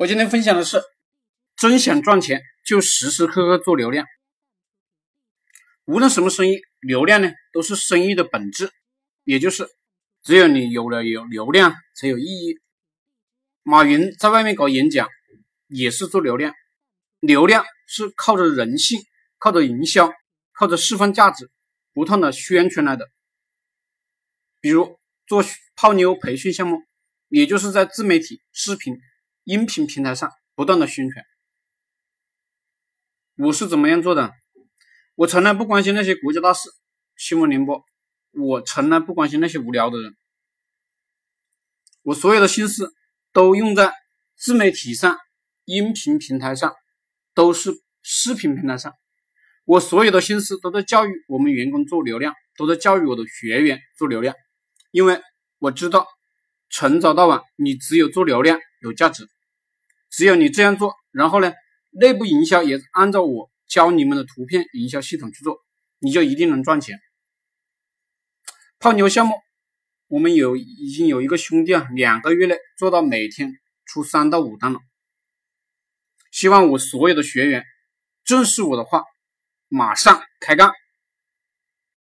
我今天分享的是，真想赚钱就时时刻刻做流量。无论什么生意，流量呢都是生意的本质，也就是只有你有了有流量才有意义。马云在外面搞演讲也是做流量，流量是靠着人性、靠着营销、靠着释放价值，不断的宣传来的。比如做泡妞培训项目，也就是在自媒体、视频。音频平台上不断的宣传，我是怎么样做的？我从来不关心那些国家大事、新闻联播，我从来不关心那些无聊的人，我所有的心思都用在自媒体上、音频平台上，都是视频平台上，我所有的心思都在教育我们员工做流量，都在教育我的学员做流量，因为我知道从早到晚，你只有做流量有价值。只有你这样做，然后呢，内部营销也按照我教你们的图片营销系统去做，你就一定能赚钱。泡妞项目，我们有已经有一个兄弟啊，两个月内做到每天出三到五单了。希望我所有的学员正视我的话，马上开干。